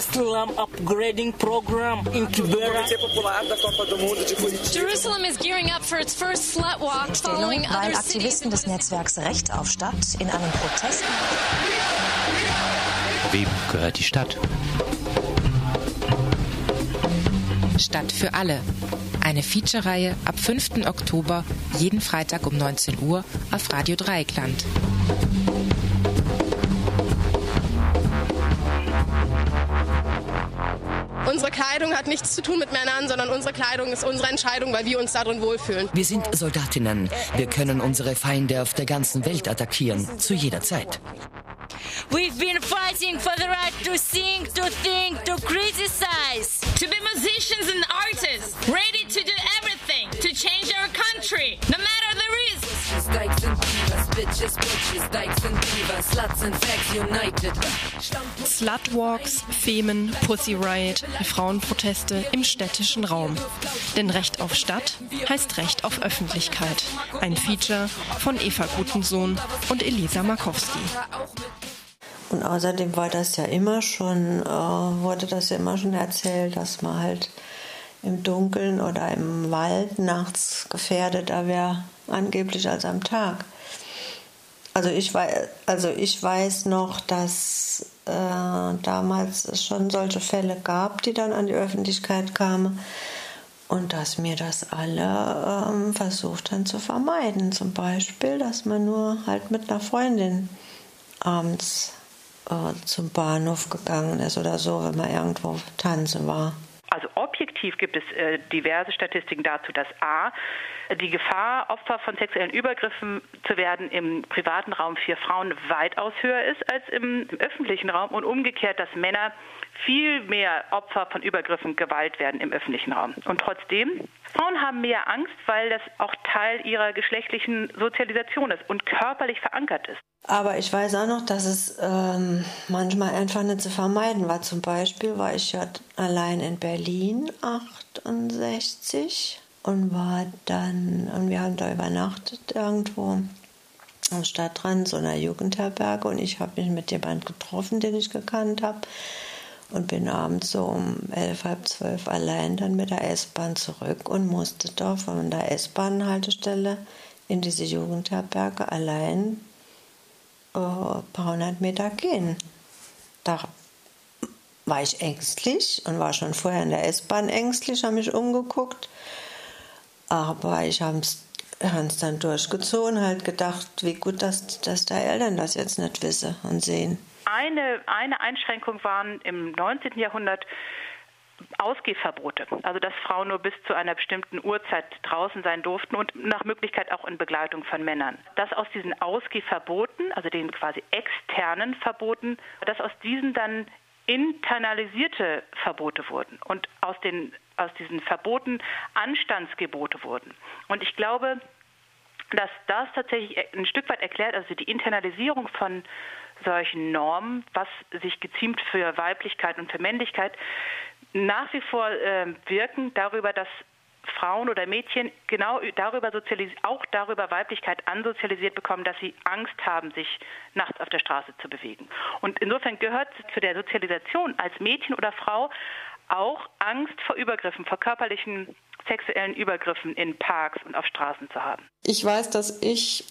slum upgrading program in Kibera. Jerusalem is gearing up for its first slut walk following other Aktivisten des Netzwerks Recht auf Stadt in einem Protest Wem gehört die Stadt? Stadt für alle. Eine Feature-Reihe ab 5. Oktober, jeden Freitag um 19 Uhr auf Radio Dreieckland. Kleidung hat nichts zu tun mit Männern, sondern unsere Kleidung ist unsere Entscheidung, weil wir uns darin wohlfühlen. Wir sind Soldatinnen. Wir können unsere Feinde auf der ganzen Welt attackieren, zu jeder Zeit. We've been fighting for the right to sing, to think, to criticize. To be musicians and artists, ready to do everything to change our country, no matter the risks. Bitches, bitches, Dykes and Beavers, sluts and fags united. Slutwalks, Femen, Pussy Riot, Frauenproteste im städtischen Raum. Denn Recht auf Stadt heißt Recht auf Öffentlichkeit. Ein Feature von Eva Gutensohn und Elisa Markowski. Und außerdem war das ja immer schon, äh, wurde das ja immer schon erzählt, dass man halt im Dunkeln oder im Wald nachts gefährdeter wäre, angeblich als am Tag. Also ich weiß, also ich weiß noch, dass äh, damals es schon solche Fälle gab, die dann an die Öffentlichkeit kamen und dass mir das alle ähm, versucht haben zu vermeiden. Zum Beispiel, dass man nur halt mit einer Freundin abends äh, zum Bahnhof gegangen ist oder so, wenn man irgendwo tanzen war. Also objektiv gibt es äh, diverse Statistiken dazu, dass A, die Gefahr, Opfer von sexuellen Übergriffen zu werden im privaten Raum für Frauen weitaus höher ist als im, im öffentlichen Raum und umgekehrt, dass Männer viel mehr Opfer von Übergriffen, Gewalt werden im öffentlichen Raum. Und trotzdem, Frauen haben mehr Angst, weil das auch Teil ihrer geschlechtlichen Sozialisation ist und körperlich verankert ist. Aber ich weiß auch noch, dass es ähm, manchmal einfach nicht zu vermeiden war. Zum Beispiel war ich ja allein in Berlin 68 und war dann, und wir haben da übernachtet irgendwo am Stadtrand so einer Jugendherberge und ich habe mich mit jemandem getroffen, den ich gekannt habe und bin abends so um elf, halb zwölf allein dann mit der S-Bahn zurück und musste da von der S-Bahn-Haltestelle in diese Jugendherberge allein äh, paar hundert Meter gehen. Da war ich ängstlich und war schon vorher in der S-Bahn ängstlich, habe mich umgeguckt. Aber ich habe es dann durchgezogen, halt gedacht, wie gut, dass, dass der Eltern das jetzt nicht wissen und sehen. Eine, eine Einschränkung waren im 19. Jahrhundert Ausgehverbote, also dass Frauen nur bis zu einer bestimmten Uhrzeit draußen sein durften und nach Möglichkeit auch in Begleitung von Männern. Dass aus diesen Ausgehverboten, also den quasi externen Verboten, dass aus diesen dann internalisierte Verbote wurden und aus, den, aus diesen Verboten Anstandsgebote wurden. Und ich glaube, dass das tatsächlich ein Stück weit erklärt, also die Internalisierung von solchen Normen, was sich geziemt für Weiblichkeit und für Männlichkeit, nach wie vor äh, wirken darüber, dass Frauen oder Mädchen genau darüber auch darüber Weiblichkeit ansozialisiert bekommen, dass sie Angst haben, sich nachts auf der Straße zu bewegen. Und insofern gehört zu der Sozialisation als Mädchen oder Frau auch Angst vor Übergriffen, vor körperlichen sexuellen Übergriffen in Parks und auf Straßen zu haben. Ich weiß, dass ich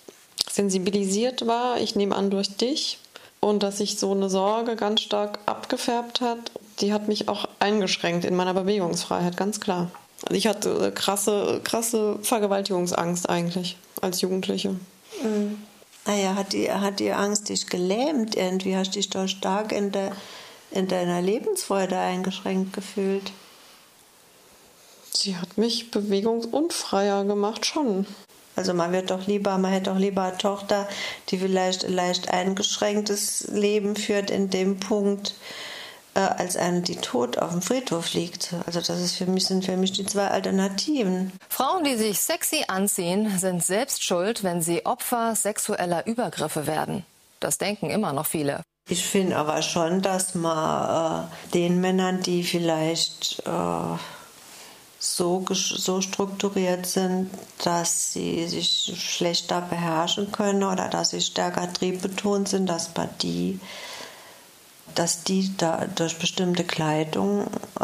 sensibilisiert war, ich nehme an durch dich, und dass sich so eine Sorge ganz stark abgefärbt hat, die hat mich auch eingeschränkt in meiner Bewegungsfreiheit, ganz klar. Also ich hatte krasse, krasse Vergewaltigungsangst eigentlich als Jugendliche. Mhm. Naja, hat die, hat die Angst dich gelähmt irgendwie? Hast du dich doch stark in, der, in deiner Lebensfreude eingeschränkt gefühlt? Sie hat mich bewegungsunfreier gemacht, schon. Also man wird doch lieber, man hätte doch lieber eine Tochter, die vielleicht ein leicht eingeschränktes Leben führt in dem Punkt, äh, als eine, die tot auf dem Friedhof liegt. Also das ist für mich, sind für mich die zwei Alternativen. Frauen, die sich sexy anziehen, sind selbst schuld, wenn sie Opfer sexueller Übergriffe werden. Das denken immer noch viele. Ich finde aber schon, dass man äh, den Männern, die vielleicht äh, so, so strukturiert sind, dass sie sich schlechter beherrschen können oder dass sie stärker triebbetont sind, dass man die dass die da durch bestimmte Kleidung äh,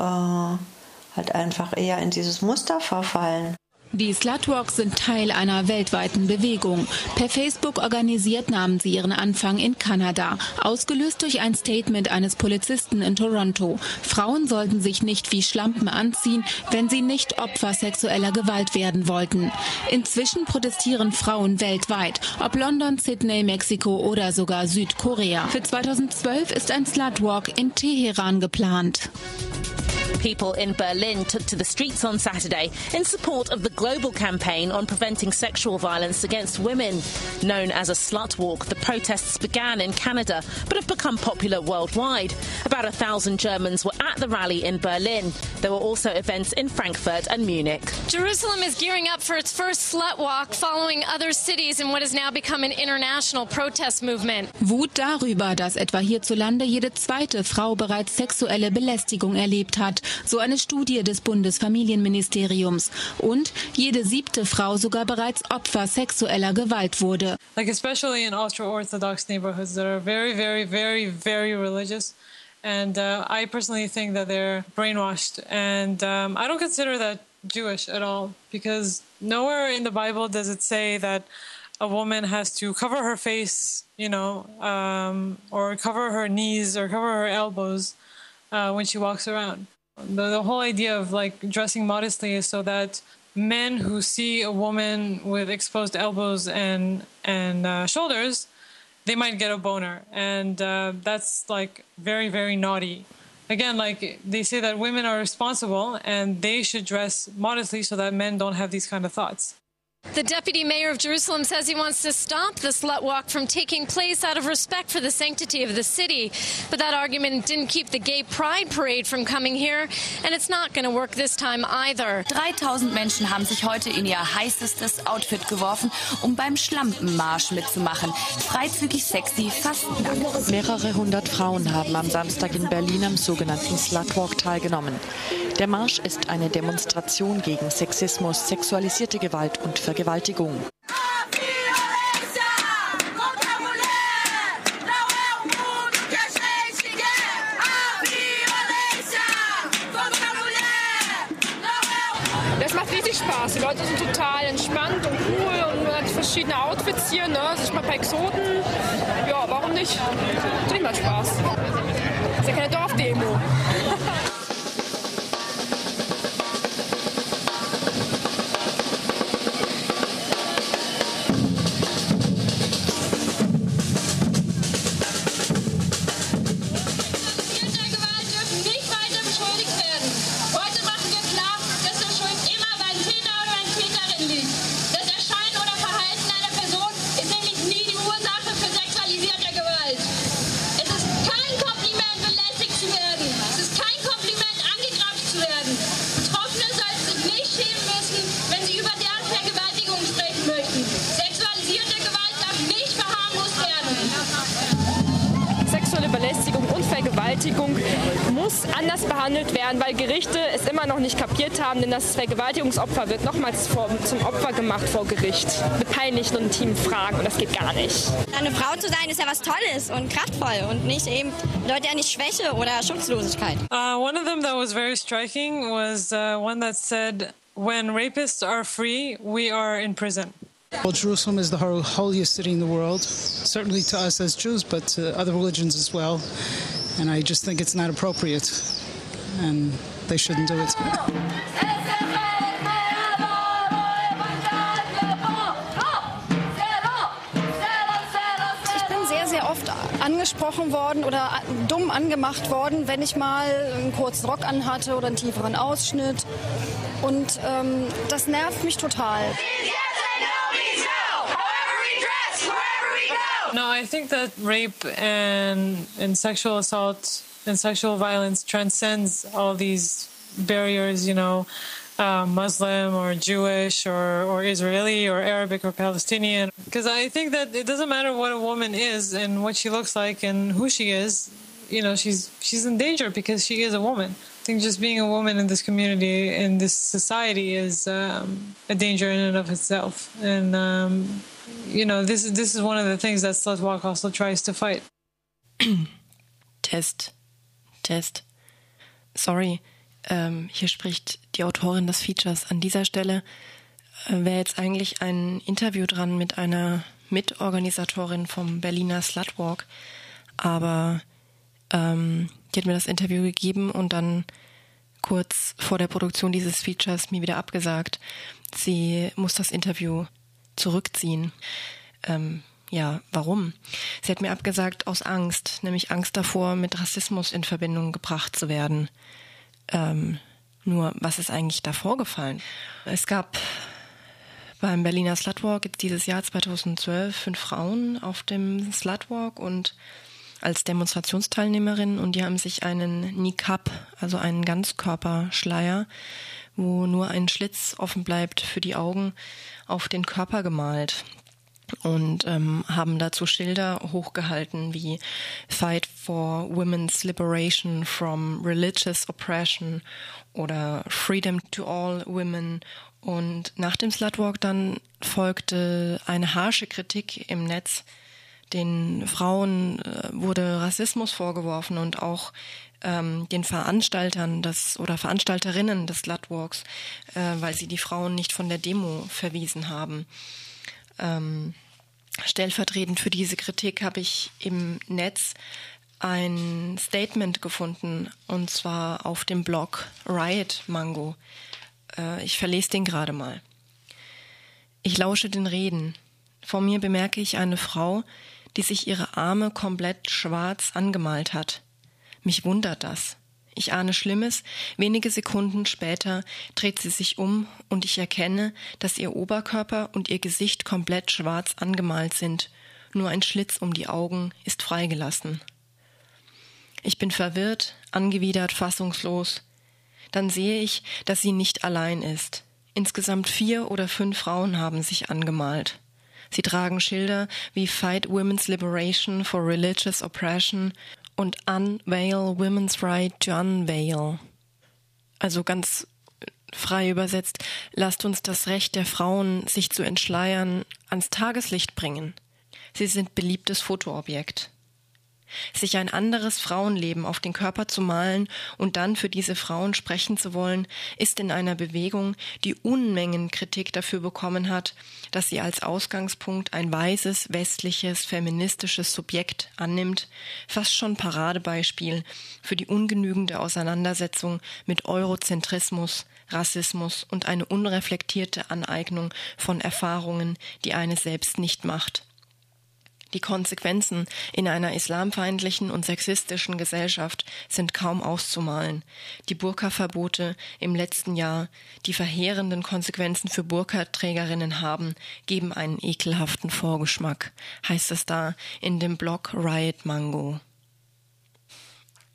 halt einfach eher in dieses Muster verfallen. Die Slutwalks sind Teil einer weltweiten Bewegung. Per Facebook organisiert nahmen sie ihren Anfang in Kanada, ausgelöst durch ein Statement eines Polizisten in Toronto. Frauen sollten sich nicht wie Schlampen anziehen, wenn sie nicht Opfer sexueller Gewalt werden wollten. Inzwischen protestieren Frauen weltweit, ob London, Sydney, Mexiko oder sogar Südkorea. Für 2012 ist ein Slutwalk in Teheran geplant. People in Berlin took to the streets on Saturday in support of the global campaign on preventing sexual violence against women. Known as a slut walk, the protests began in Canada but have become popular worldwide. About a thousand Germans were at the rally in Berlin. There were also events in Frankfurt and Munich. Jerusalem is gearing up for its first slut walk following other cities in what has now become an international protest movement. Wut darüber, dass etwa hierzulande jede zweite Frau bereits sexuelle Belästigung erlebt hat, so eine Studie des Bundesfamilienministeriums. Und jede siebte Frau sogar bereits Opfer sexueller Gewalt wurde. Like especially in ultra-orthodox neighborhoods that are very, very, very, very religious. And uh, I personally think that they're brainwashed. And um, I don't consider that Jewish at all because nowhere in the Bible does it say that a woman has to cover her face, you know, um, or cover her knees or cover her elbows uh, when she walks around. The, the whole idea of like dressing modestly is so that men who see a woman with exposed elbows and and uh, shoulders, they might get a boner, and uh, that's like very very naughty. Again, like they say that women are responsible and they should dress modestly so that men don't have these kind of thoughts. The deputy mayor of Jerusalem says he wants to stop the slut walk from taking place out of respect for the sanctity of the city. But that argument didn't keep the gay pride parade from coming here, and it's not going to work this time either. 3000 Menschen haben sich heute in ihr heißestes Outfit geworfen, um beim Schlampenmarsch mitzumachen. Freizügig, sexy, fast nackt. Mehrere hundert Frauen haben am Samstag in Berlin am sogenannten Slutwalk teilgenommen. Der Marsch ist eine Demonstration gegen Sexismus, sexualisierte Gewalt und Vergewaltigung. Das macht richtig Spaß. Die Leute sind total entspannt und cool und man hat verschiedene Outfits hier, ne? Sich mal ein paar Exoten. Ja, warum nicht? Natürlich macht Spaß. ist ja keine Dorfdemo. kapiert haben, denn das Vergewaltigungsopfer wird nochmals vor, zum Opfer gemacht vor Gericht mit peinlichen und intimen Fragen und das geht gar nicht. Eine Frau zu sein ist ja was Tolles und kraftvoll und nicht eben bedeutet ja nicht Schwäche oder Schutzlosigkeit. Uh, one of them that was very striking was uh, one that said, "When rapists are free, we are in prison." Well, Jerusalem is the ho- holiest city in the world, certainly to us as Jews, but to other religions as well. And I just think it's not appropriate, and they shouldn't do it. Ich bin sehr, sehr oft angesprochen worden oder dumm angemacht worden, wenn ich mal einen kurzen Rock anhatte oder einen tieferen Ausschnitt. Und ähm, das nervt mich total. No, I think that rape and and sexual assault and sexual violence transcends all these barriers. You know, uh, Muslim or Jewish or or Israeli or Arabic or Palestinian. Because I think that it doesn't matter what a woman is and what she looks like and who she is. You know, she's she's in danger because she is a woman. I think just being a woman in this community in this society is um, a danger in and of itself. And um, you know, this is this is one of the things that Slutwalk also tries to fight. Test. Test. Sorry, ähm, hier spricht die Autorin des Features. An dieser Stelle äh, wäre jetzt eigentlich ein Interview dran mit einer Mitorganisatorin vom Berliner Slutwalk, aber ähm, die hat mir das Interview gegeben und dann kurz vor der Produktion dieses Features mir wieder abgesagt. Sie muss das Interview zurückziehen. Ähm, ja, warum? Sie hat mir abgesagt aus Angst, nämlich Angst davor, mit Rassismus in Verbindung gebracht zu werden. Ähm, nur, was ist eigentlich da vorgefallen? Es gab beim Berliner Slutwalk dieses Jahr 2012 fünf Frauen auf dem Slutwalk und als Demonstrationsteilnehmerin und die haben sich einen Niqab, also einen Ganzkörperschleier, wo nur ein Schlitz offen bleibt für die Augen, auf den Körper gemalt und ähm, haben dazu Schilder hochgehalten wie Fight for Women's Liberation from Religious Oppression oder Freedom to All Women. Und nach dem Slutwalk dann folgte eine harsche Kritik im Netz. Den Frauen äh, wurde Rassismus vorgeworfen und auch ähm, den Veranstaltern des oder Veranstalterinnen des Slutwalks, äh, weil sie die Frauen nicht von der Demo verwiesen haben. Ähm, stellvertretend für diese Kritik habe ich im Netz ein Statement gefunden und zwar auf dem Blog Riot Mango. Äh, ich verlese den gerade mal. Ich lausche den Reden. Vor mir bemerke ich eine Frau, die sich ihre Arme komplett schwarz angemalt hat. Mich wundert das. Ich ahne Schlimmes. Wenige Sekunden später dreht sie sich um und ich erkenne, dass ihr Oberkörper und ihr Gesicht komplett schwarz angemalt sind. Nur ein Schlitz um die Augen ist freigelassen. Ich bin verwirrt, angewidert, fassungslos. Dann sehe ich, dass sie nicht allein ist. Insgesamt vier oder fünf Frauen haben sich angemalt. Sie tragen Schilder wie Fight Women's Liberation for Religious Oppression und Unveil Women's Right to Unveil. Also ganz frei übersetzt, lasst uns das Recht der Frauen, sich zu entschleiern, ans Tageslicht bringen. Sie sind beliebtes Fotoobjekt. Sich ein anderes Frauenleben auf den Körper zu malen und dann für diese Frauen sprechen zu wollen, ist in einer Bewegung, die Unmengen Kritik dafür bekommen hat, dass sie als Ausgangspunkt ein weißes, westliches, feministisches Subjekt annimmt, fast schon Paradebeispiel für die ungenügende Auseinandersetzung mit Eurozentrismus, Rassismus und eine unreflektierte Aneignung von Erfahrungen, die eine selbst nicht macht. Die Konsequenzen in einer islamfeindlichen und sexistischen Gesellschaft sind kaum auszumalen. Die Burka-Verbote im letzten Jahr, die verheerenden Konsequenzen für Burka-Trägerinnen haben, geben einen ekelhaften Vorgeschmack, heißt es da in dem Blog Riot Mango.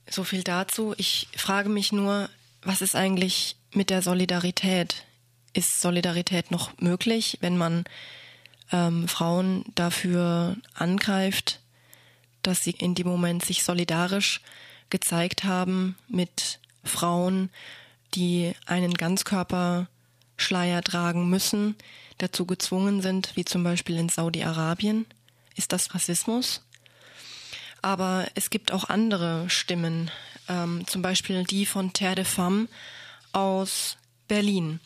So viel dazu. Ich frage mich nur, was ist eigentlich mit der Solidarität? Ist Solidarität noch möglich, wenn man ähm, Frauen dafür angreift, dass sie in dem Moment sich solidarisch gezeigt haben mit Frauen, die einen Ganzkörperschleier tragen müssen, dazu gezwungen sind, wie zum Beispiel in Saudi-Arabien. Ist das Rassismus? Aber es gibt auch andere Stimmen, ähm, zum Beispiel die von Terre de Femme aus Berlin.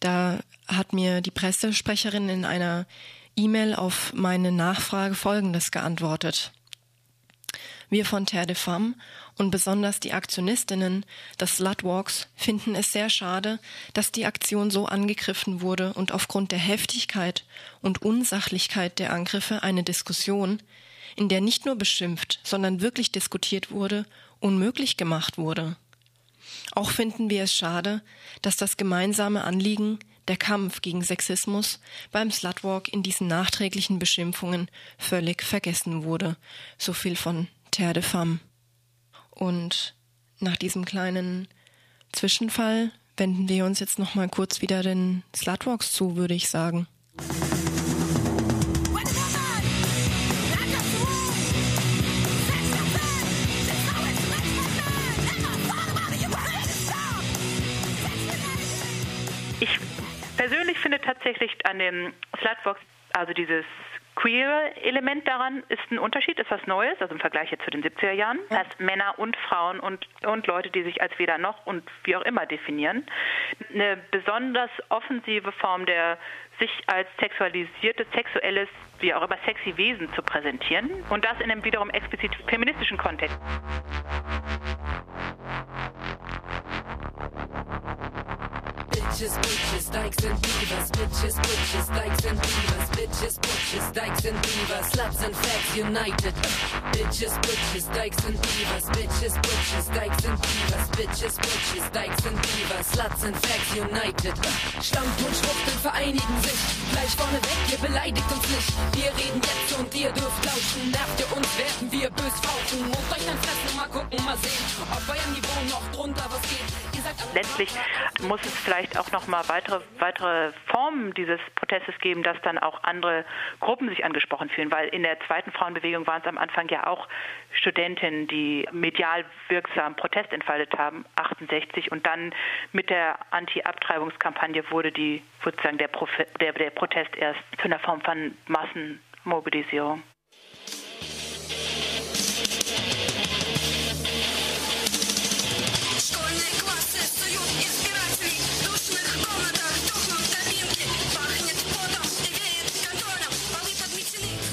Da hat mir die Pressesprecherin in einer E-Mail auf meine Nachfrage Folgendes geantwortet. Wir von Terre de Femme und besonders die Aktionistinnen des Slutwalks finden es sehr schade, dass die Aktion so angegriffen wurde und aufgrund der Heftigkeit und Unsachlichkeit der Angriffe eine Diskussion, in der nicht nur beschimpft, sondern wirklich diskutiert wurde, unmöglich gemacht wurde. Auch finden wir es schade, dass das gemeinsame Anliegen, der Kampf gegen Sexismus beim Slutwalk in diesen nachträglichen Beschimpfungen völlig vergessen wurde. So viel von Terre de Femme. Und nach diesem kleinen Zwischenfall wenden wir uns jetzt noch mal kurz wieder den Slutwalks zu, würde ich sagen. Persönlich finde tatsächlich an dem Slutbox, also dieses queere Element daran ist ein Unterschied, ist was Neues, also im Vergleich jetzt zu den 70er Jahren, dass Männer und Frauen und, und Leute, die sich als weder noch und wie auch immer definieren, eine besonders offensive Form der sich als sexualisiertes, sexuelles, wie auch immer, sexy Wesen zu präsentieren und das in einem wiederum explizit feministischen Kontext. Bitches, butches, dykes and divas. Bitches, butches, dykes and divas. Bitches, butches, dykes and divas. Sluts and fags united. Bitches, butches, dykes and divas. Bitches, butches, dykes and divas. Bitches, butches, dykes and divas. Sluts and fags united. Stammt und Schwuchteln vereinigen sich. Gleich vorneweg, ihr beleidigt uns nicht. Wir reden jetzt und ihr dürft lauschen. Nervt ihr uns, werden wir bös fauchen. Muckt euch dann fressen, mal gucken, mal sehen, ob euer Niveau noch drunter was geht. Letztlich muss es vielleicht auch noch mal weitere, weitere Formen dieses Protestes geben, dass dann auch andere Gruppen sich angesprochen fühlen, weil in der zweiten Frauenbewegung waren es am Anfang ja auch Studentinnen, die medial wirksam Protest entfaltet haben, 68 und dann mit der Anti-Abtreibungskampagne wurde die sozusagen der, Profe der, der Protest erst zu einer Form von Massenmobilisierung.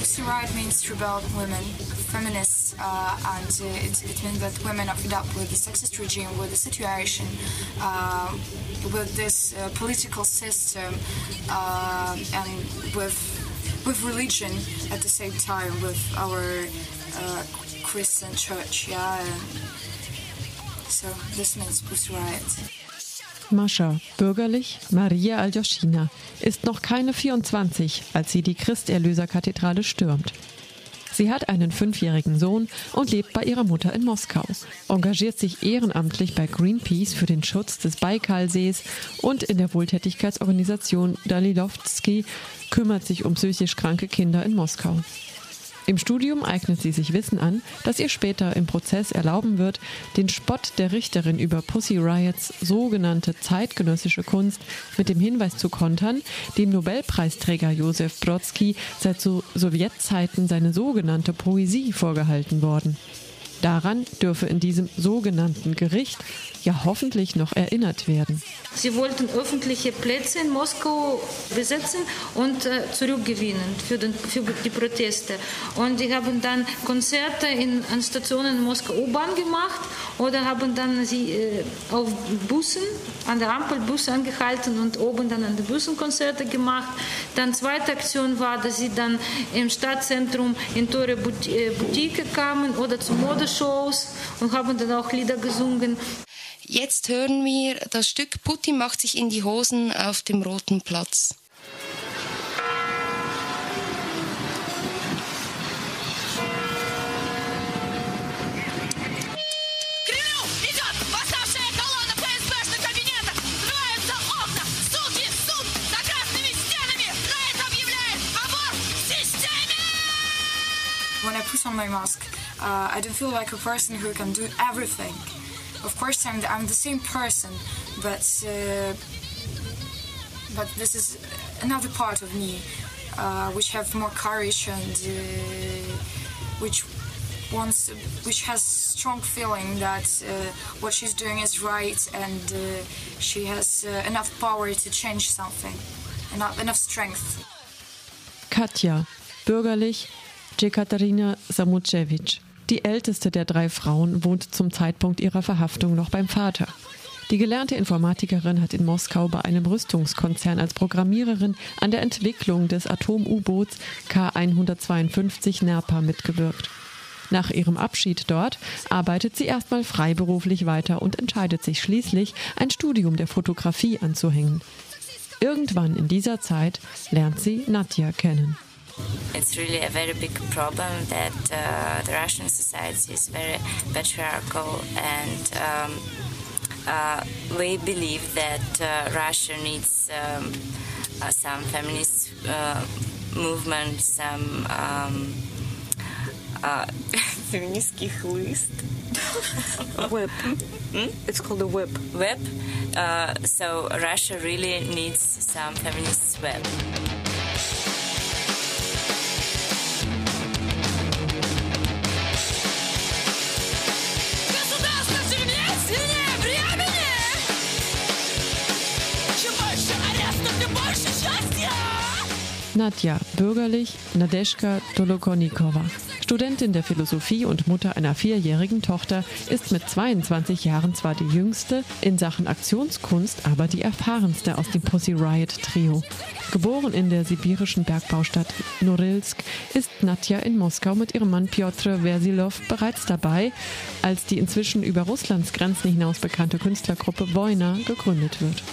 Pussy Riot means to rebel women, feminists, uh, and it, it means that women are fed up with the sexist regime, with the situation, uh, with this uh, political system, uh, and with with religion at the same time, with our uh, Christian church. Yeah, and so this means Pussy Riot. Mascha, bürgerlich Maria Aljoschina, ist noch keine 24, als sie die Christerlöserkathedrale stürmt. Sie hat einen fünfjährigen Sohn und lebt bei ihrer Mutter in Moskau, engagiert sich ehrenamtlich bei Greenpeace für den Schutz des Baikalsees und in der Wohltätigkeitsorganisation Dalilovsky kümmert sich um psychisch kranke Kinder in Moskau. Im Studium eignet sie sich Wissen an, das ihr später im Prozess erlauben wird, den Spott der Richterin über Pussy Riots sogenannte zeitgenössische Kunst mit dem Hinweis zu kontern, dem Nobelpreisträger Josef Brodsky seit so Sowjetzeiten seine sogenannte Poesie vorgehalten worden. Daran dürfe in diesem sogenannten Gericht ja hoffentlich noch erinnert werden. Sie wollten öffentliche Plätze in Moskau besetzen und äh, zurückgewinnen für, den, für, die Proteste. Und die haben dann Konzerte in, an Stationen in Moskau U-Bahn gemacht oder haben dann sie äh, auf Bussen, an der Ampel Busse angehalten und oben dann an den Bussen Konzerte gemacht. Dann zweite Aktion war, dass sie dann im Stadtzentrum in teure Boutique kamen oder zu Modeshows und haben dann auch Lieder gesungen. Jetzt hören wir das Stück Putin macht sich in die Hosen auf dem Roten Platz. When I put on my mask, uh, I don't feel like a person who can do everything. Of course, I'm the, I'm the same person, but uh, but this is another part of me, uh, which have more courage and uh, which wants, which has strong feeling that uh, what she's doing is right, and uh, she has enough power to change something, enough enough strength. Katja, bürgerlich Jekaterina Samuchevich. Die älteste der drei Frauen wohnt zum Zeitpunkt ihrer Verhaftung noch beim Vater. Die gelernte Informatikerin hat in Moskau bei einem Rüstungskonzern als Programmiererin an der Entwicklung des Atom-U-Boots K-152 Nerpa mitgewirkt. Nach ihrem Abschied dort arbeitet sie erstmal freiberuflich weiter und entscheidet sich schließlich, ein Studium der Fotografie anzuhängen. Irgendwann in dieser Zeit lernt sie Nadja kennen. It's really a very big problem that uh, the Russian society is very patriarchal, and um, uh, we believe that uh, Russia needs um, uh, some feminist uh, movement, some um, uh, feministisch list. whip. Hmm? It's called a whip. Web. Uh, so Russia really needs some feminist web. Nadja, bürgerlich Nadeschka Dolokonikova. Studentin der Philosophie und Mutter einer vierjährigen Tochter, ist mit 22 Jahren zwar die jüngste, in Sachen Aktionskunst aber die erfahrenste aus dem Pussy Riot Trio. Geboren in der sibirischen Bergbaustadt Norilsk, ist Nadja in Moskau mit ihrem Mann Piotr Versilov bereits dabei, als die inzwischen über Russlands Grenzen hinaus bekannte Künstlergruppe Wojna gegründet wird.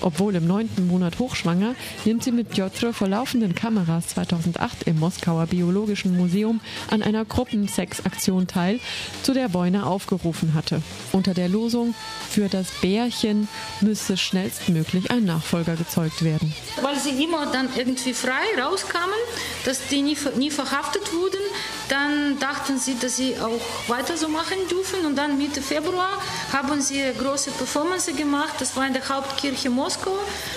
Obwohl im neunten Monat hochschwanger, nimmt sie mit Piotr vor laufenden Kameras 2008 im Moskauer Biologischen Museum an einer Gruppensexaktion teil, zu der Beuna aufgerufen hatte. Unter der Losung für das Bärchen müsse schnellstmöglich ein Nachfolger gezeugt werden. Weil sie immer dann irgendwie frei rauskamen, dass die nie, nie verhaftet wurden, dann dachten sie, dass sie auch weiter so machen dürfen. Und dann Mitte Februar haben sie große Performance gemacht. Das war in der Hauptkirche Moskau,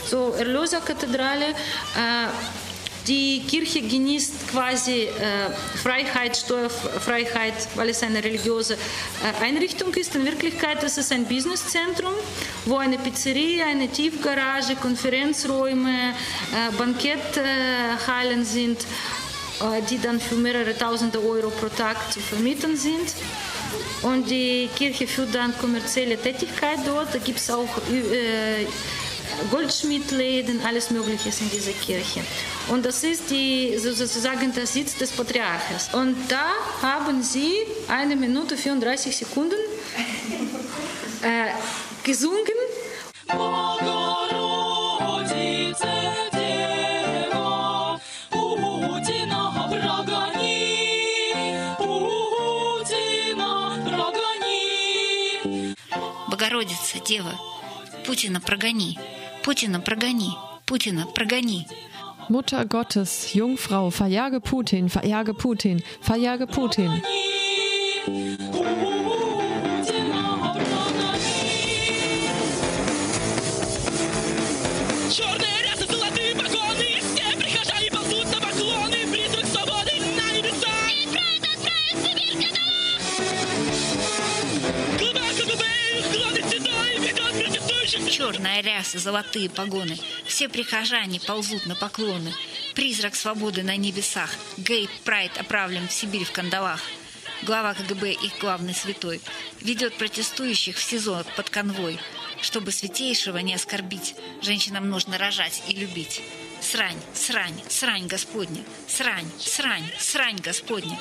so Erlöserkathedrale. Die Kirche genießt quasi äh, Freiheit, Steuerfreiheit, weil es eine religiöse äh, Einrichtung ist. In Wirklichkeit ist es ein Businesszentrum, wo eine Pizzeria, eine Tiefgarage, Konferenzräume, äh, Banketthallen sind die dann für mehrere tausende Euro pro Tag zu vermieten sind. Und die Kirche führt dann kommerzielle Tätigkeit dort. Da gibt es auch Goldschmiedläden, alles Mögliche in dieser Kirche. Und das ist die, sozusagen der Sitz des Patriarches. Und da haben sie eine Minute 34 Sekunden äh, gesungen. Богородица, Дева, Путина прогони, Путина прогони, Путина прогони. Mutter Gottes, Jungfrau, verjage Putin, verjage Putin, verjage Putin. Черная ряса, золотые погоны. Все прихожане ползут на поклоны. Призрак свободы на небесах. Гей Прайд оправлен в Сибирь в кандалах. Глава КГБ, их главный святой, ведет протестующих в СИЗО под конвой. Чтобы святейшего не оскорбить, женщинам нужно рожать и любить. Срань, срань, срань Господня, срань, срань, срань Господня.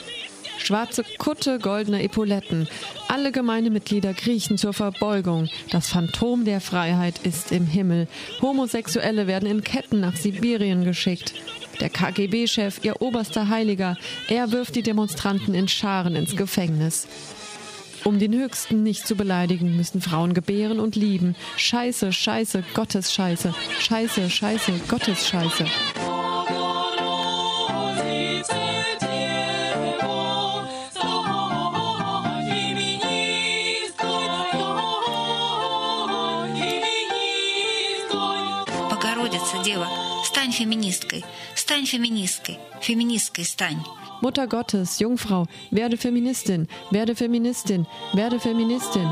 Schwarze Kutte, goldene Epauletten. Alle Gemeindemitglieder kriechen zur Verbeugung. Das Phantom der Freiheit ist im Himmel. Homosexuelle werden in Ketten nach Sibirien geschickt. Der KGB-Chef, ihr oberster Heiliger, er wirft die Demonstranten in Scharen ins Gefängnis. Um den Höchsten nicht zu beleidigen, müssen Frauen gebären und lieben. Scheiße, Scheiße, Gottes Scheiße. Scheiße, Scheiße, Gottes Scheiße. стань феминисткой, стань феминисткой, феминисткой стань. Mutter Gottes, Jungfrau, werde Feministin, werde Feministin, werde Feministin.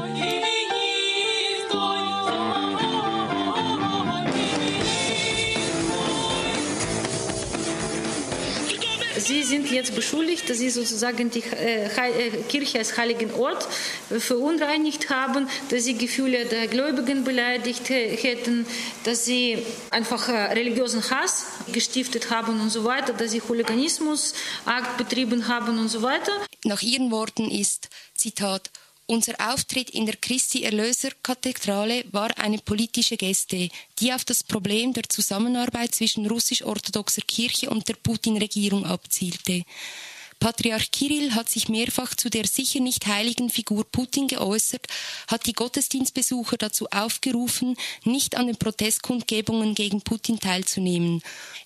Sie sind jetzt beschuldigt, dass sie sozusagen die äh, Kirche als heiligen Ort verunreinigt haben, dass sie Gefühle der Gläubigen beleidigt hätten, dass sie einfach äh, religiösen Hass gestiftet haben und so weiter, dass sie Hooliganismusakt betrieben haben und so weiter. Nach ihren Worten ist, Zitat, unser Auftritt in der Christi Erlöser Kathedrale war eine politische Geste, die auf das Problem der Zusammenarbeit zwischen russisch-orthodoxer Kirche und der Putin-Regierung abzielte. Patriarch Kirill hat sich mehrfach zu der sicher nicht heiligen Figur Putin geäußert, hat die Gottesdienstbesucher dazu aufgerufen, nicht an den Protestkundgebungen gegen Putin teilzunehmen.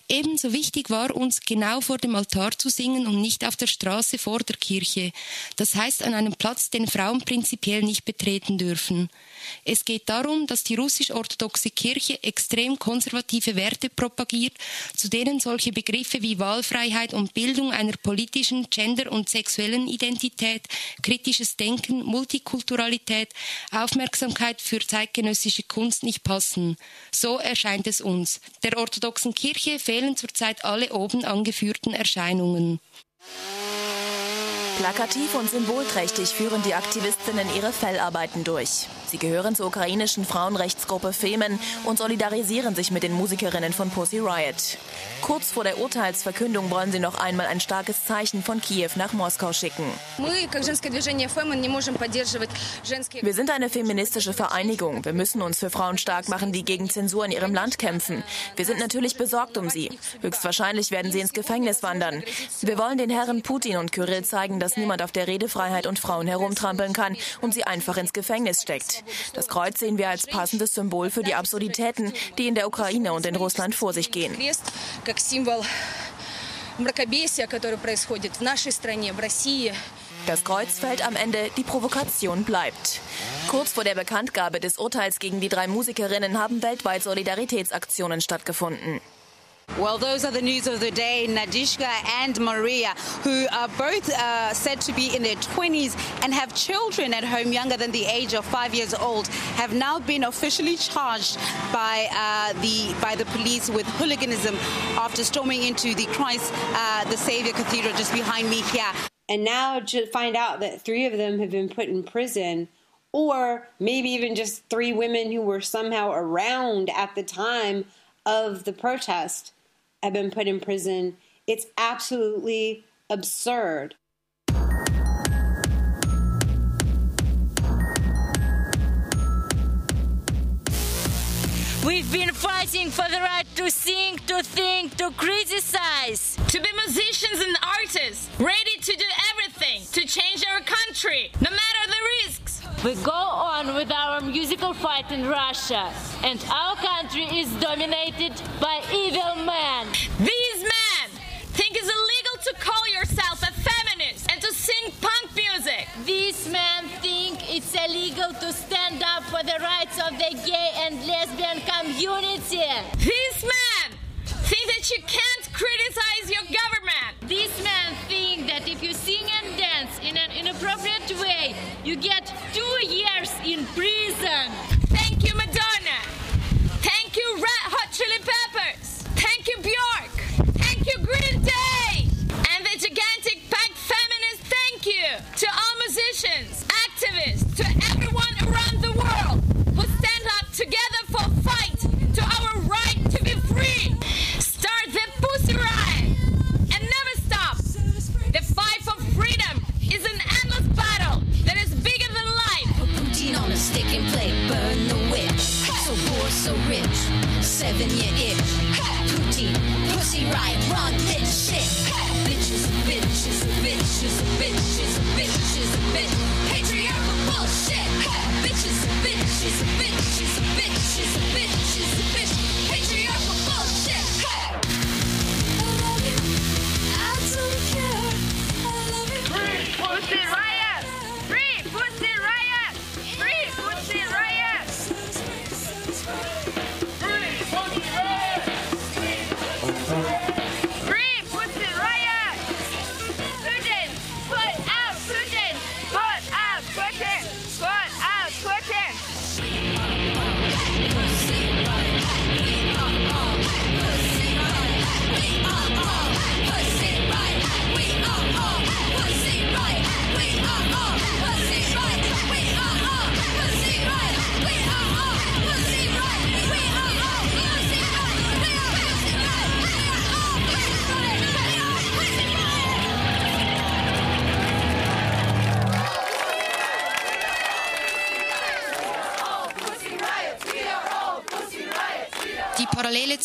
Ebenso wichtig war uns, genau vor dem Altar zu singen und nicht auf der Straße vor der Kirche. Das heißt an einem Platz, den Frauen prinzipiell nicht betreten dürfen. Es geht darum, dass die russisch-orthodoxe Kirche extrem konservative Werte propagiert, zu denen solche Begriffe wie Wahlfreiheit und Bildung einer politischen, gender- und sexuellen Identität, kritisches Denken, Multikulturalität, Aufmerksamkeit für zeitgenössische Kunst nicht passen. So erscheint es uns. Der orthodoxen Kirche fehlen zurzeit alle oben angeführten Erscheinungen. Plakativ und symbolträchtig führen die Aktivistinnen ihre Fellarbeiten durch. Sie gehören zur ukrainischen Frauenrechtsgruppe Femen und solidarisieren sich mit den Musikerinnen von Pussy Riot. Kurz vor der Urteilsverkündung wollen sie noch einmal ein starkes Zeichen von Kiew nach Moskau schicken. Wir sind eine feministische Vereinigung. Wir müssen uns für Frauen stark machen, die gegen Zensur in ihrem Land kämpfen. Wir sind natürlich besorgt um sie. Höchstwahrscheinlich werden sie ins Gefängnis wandern. Wir wollen den Herren Putin und Kyrill zeigen, dass niemand auf der Redefreiheit und Frauen herumtrampeln kann und sie einfach ins Gefängnis steckt. Das Kreuz sehen wir als passendes Symbol für die Absurditäten, die in der Ukraine und in Russland vor sich gehen. Das Kreuz fällt am Ende, die Provokation bleibt. Kurz vor der Bekanntgabe des Urteils gegen die drei Musikerinnen haben weltweit Solidaritätsaktionen stattgefunden. Well, those are the news of the day. Nadishka and Maria, who are both uh, said to be in their 20s and have children at home younger than the age of five years old, have now been officially charged by uh, the by the police with hooliganism after storming into the Christ uh, the Savior Cathedral just behind me here. And now to find out that three of them have been put in prison. Or maybe even just three women who were somehow around at the time of the protest have been put in prison. It's absolutely absurd. We've been fighting for the right to sing, to think, to criticize. To be musicians and artists, ready to do everything to change our country, no matter the risks. We go on with our musical fight in Russia, and our country is dominated by evil men. These men think it's illegal to call yourself a feminist and to sing punk music. These men think it's illegal to stand up for the rights of the gay and lesbian community. These men think that you can't criticize your government. These men think that if you sing and dance in an inappropriate way, you get two years in prison. Thank you, Madonna. Thank you, Red Hot Chili Peppers. Thank you, Bjork. Thank you, Green Day. And the gigantic pack feminist thank you to all musicians,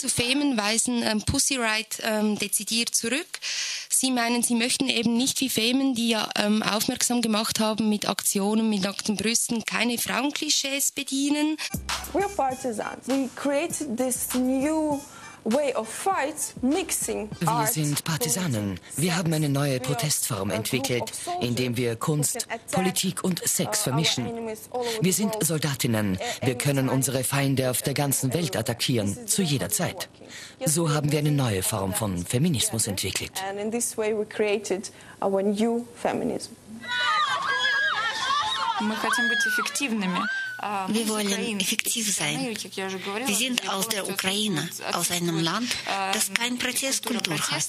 zu Femen weisen ähm, Pussy Riot ähm, dezidiert zurück. Sie meinen, Sie möchten eben nicht wie Femen, die ja ähm, aufmerksam gemacht haben mit Aktionen mit nackten Brüsten, keine Frauenklischees bedienen. We're partisans. We created this new Wir sind Partisanen. Wir haben eine neue Protestform entwickelt, indem wir Kunst, Politik und Sex vermischen. Wir sind Soldatinnen. Wir können unsere Feinde auf der ganzen Welt attackieren, zu jeder Zeit. So haben wir eine neue Form von Feminismus entwickelt. Мы хотим быть эффективными. Wir wollen effektiv sein. Wir sind aus der Ukraine, aus einem Land, das keine Protestkultur hat.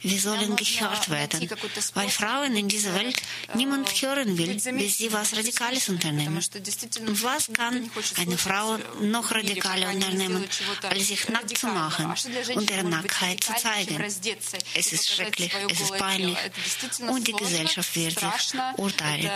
Wir sollen gehört werden, weil Frauen in dieser Welt niemand hören will, bis sie was Radikales unternehmen. Und was kann eine Frau noch radikaler unternehmen, als sich nackt zu machen und ihre Nacktheit zu zeigen? Es ist schrecklich, es ist peinlich und die Gesellschaft wird sich urteilen.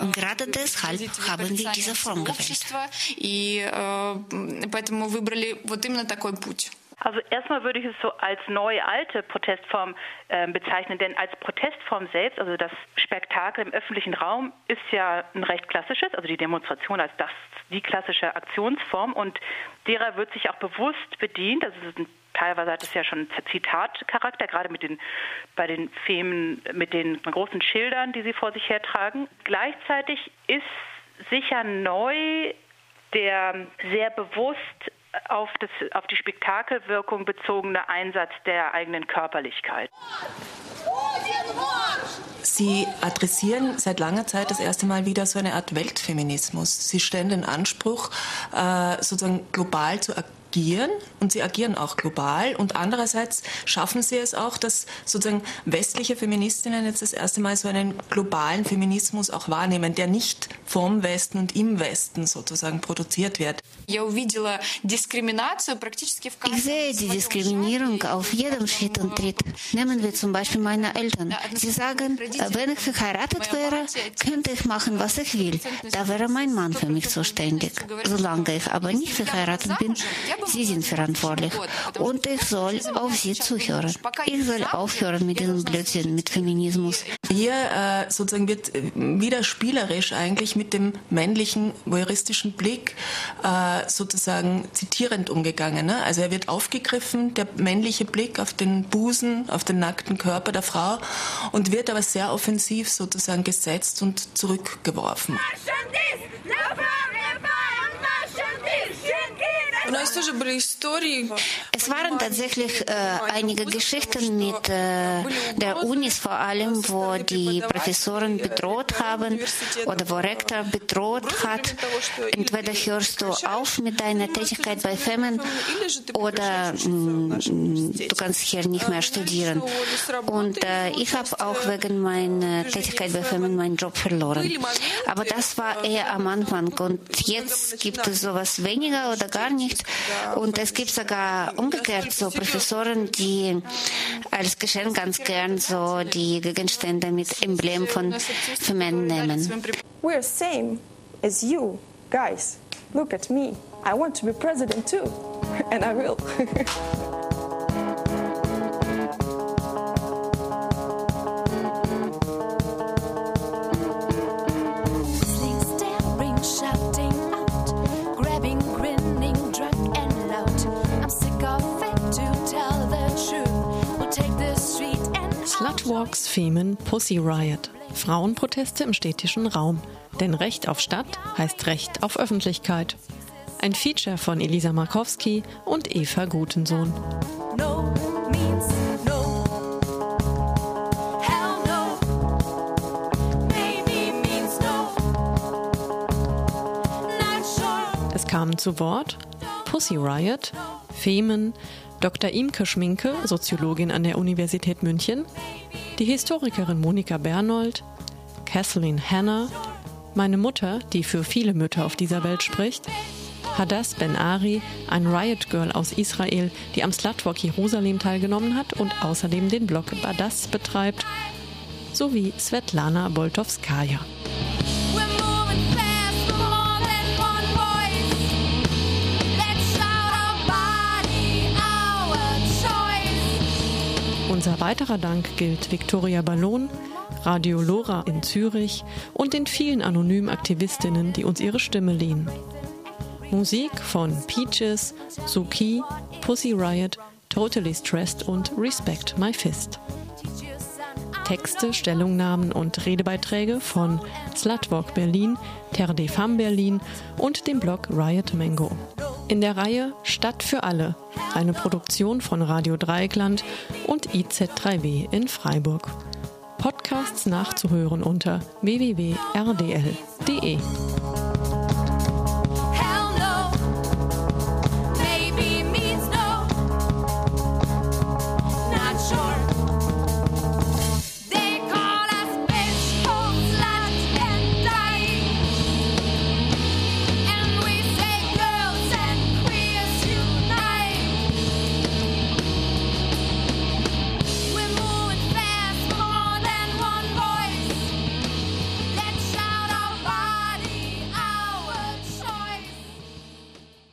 Und gerade deshalb haben wir diese Form gewählt общества, и äh, поэтому выбрали вот именно такой путь. Also erstmal würde ich es so als neue alte Protestform äh, bezeichnen, denn als Protestform selbst, also das Spektakel im öffentlichen Raum, ist ja ein recht klassisches, also die Demonstration als das die klassische Aktionsform und derer wird sich auch bewusst bedient. Also teilweise hat es ja schon Zitatcharakter, gerade mit den bei den Femen mit den großen Schildern, die sie vor sich hertragen. Gleichzeitig ist sicher neu, der sehr bewusst auf, das, auf die Spektakelwirkung bezogene Einsatz der eigenen Körperlichkeit. Sie adressieren seit langer Zeit das erste Mal wieder so eine Art Weltfeminismus. Sie stellen den Anspruch, äh, sozusagen global zu agieren agieren und sie agieren auch global und andererseits schaffen sie es auch, dass sozusagen westliche Feministinnen jetzt das erste Mal so einen globalen Feminismus auch wahrnehmen, der nicht vom Westen und im Westen sozusagen produziert wird. Ich sehe die Diskriminierung auf jedem Schritt und Tritt. Nehmen wir zum Beispiel meine Eltern. Sie sagen, wenn ich verheiratet wäre, könnte ich machen, was ich will. Da wäre mein Mann für mich zuständig. Solange ich aber nicht verheiratet bin, Sie sind verantwortlich und ich soll auf Sie zuhören. Ich soll aufhören mit diesem Blödsinn, mit Feminismus. Hier äh, sozusagen wird äh, wieder spielerisch eigentlich mit dem männlichen voyeuristischen Blick äh, sozusagen zitierend umgegangen. Ne? Also er wird aufgegriffen, der männliche Blick auf den Busen, auf den nackten Körper der Frau und wird aber sehr offensiv sozusagen gesetzt und zurückgeworfen. Es waren tatsächlich äh, einige Geschichten mit äh, der Unis vor allem, wo die Professoren bedroht haben oder wo Rektor bedroht hat. Entweder hörst du auf mit deiner Tätigkeit bei Femen oder mh, mm, du kannst hier nicht mehr studieren. Und äh, ich habe auch wegen meiner Tätigkeit bei Femen meinen Job verloren. Aber das war eher am Anfang und jetzt gibt es sowas weniger oder gar nicht. Und es gibt sogar umgekehrt so Professoren, die als Geschenk ganz gern so die Gegenstände mit Emblem von Femen nehmen. We're same as you, guys. Look at me. I want to be president too. And I will. Slutwalks, Femen, Pussy Riot. Frauenproteste im städtischen Raum. Denn Recht auf Stadt heißt Recht auf Öffentlichkeit. Ein Feature von Elisa Markowski und Eva Gutensohn. No no. No. Sure. Es kamen zu Wort Pussy Riot, Femen, Dr. Imke Schminke, Soziologin an der Universität München, die Historikerin Monika Bernold, Kathleen Hanna, meine Mutter, die für viele Mütter auf dieser Welt spricht, Hadass Ben Ari, ein Riot Girl aus Israel, die am Slutwalk Jerusalem teilgenommen hat und außerdem den Blog Badass betreibt, sowie Svetlana Boltowskaja. Unser weiterer Dank gilt Viktoria Ballon, Radio Lora in Zürich und den vielen anonymen Aktivistinnen, die uns ihre Stimme liehen. Musik von Peaches, Suki, Pussy Riot, Totally Stressed und Respect My Fist. Texte, Stellungnahmen und Redebeiträge von Slutwalk Berlin, Terre des Femmes Berlin und dem Blog Riot Mango. In der Reihe Stadt für alle, eine Produktion von Radio Dreieckland und IZ3W in Freiburg. Podcasts nachzuhören unter www.rdl.de.